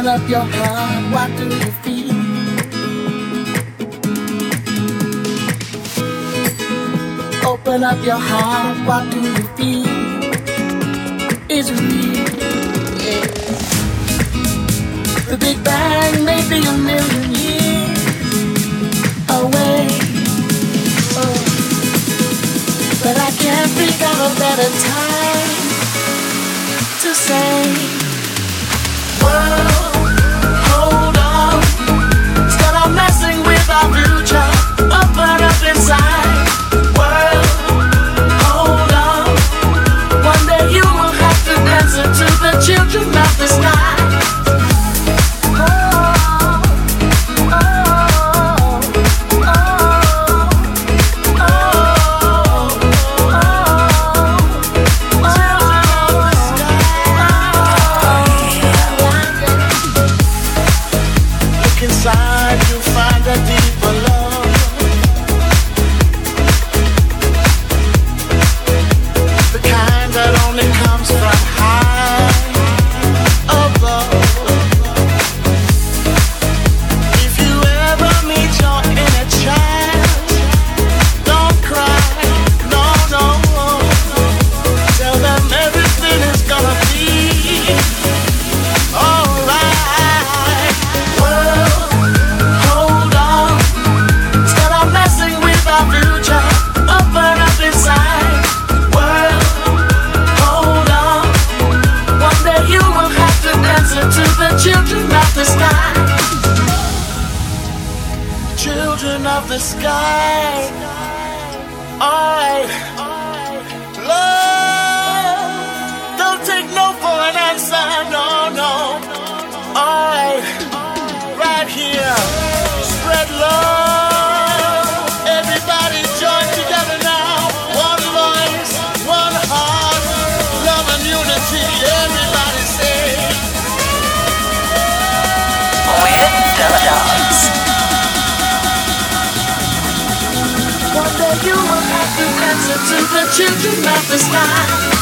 Open up your heart, what do you feel? Open up your heart, what do you feel? It's real, yeah. The Big Bang may be a million years away. Oh. But I can't think of a better time to say, of the sky. Alright. Love. Don't take no for an answer. No, no. Alright. Right here. Spread love. Everybody join together now. One voice, one heart. Love and unity. Everybody say. Deladogs. Answer to the children of the sky.